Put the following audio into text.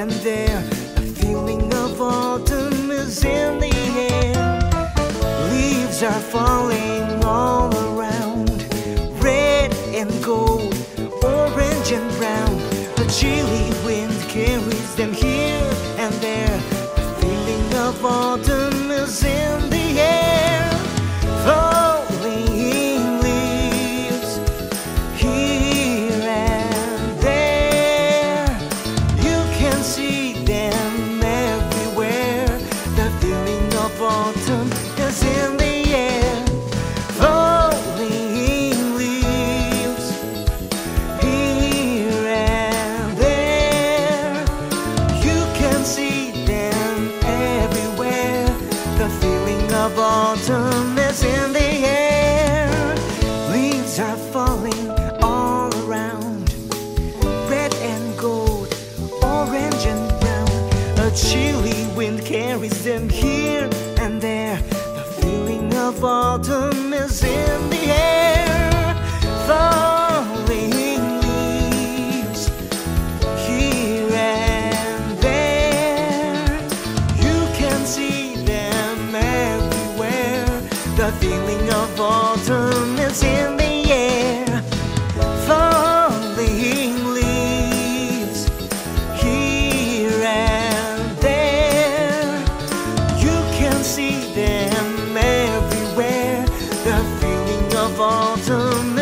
and there. The feeling of autumn is in the air. Leaves are falling all around, red and gold, orange and brown. A chilly wind carries them here and there. The feeling of autumn is in The chilly wind carries them here and there. The feeling of autumn is in the air. Falling leaves here and there. You can see them everywhere. The feeling of autumn is in see them everywhere. The feeling of autumn.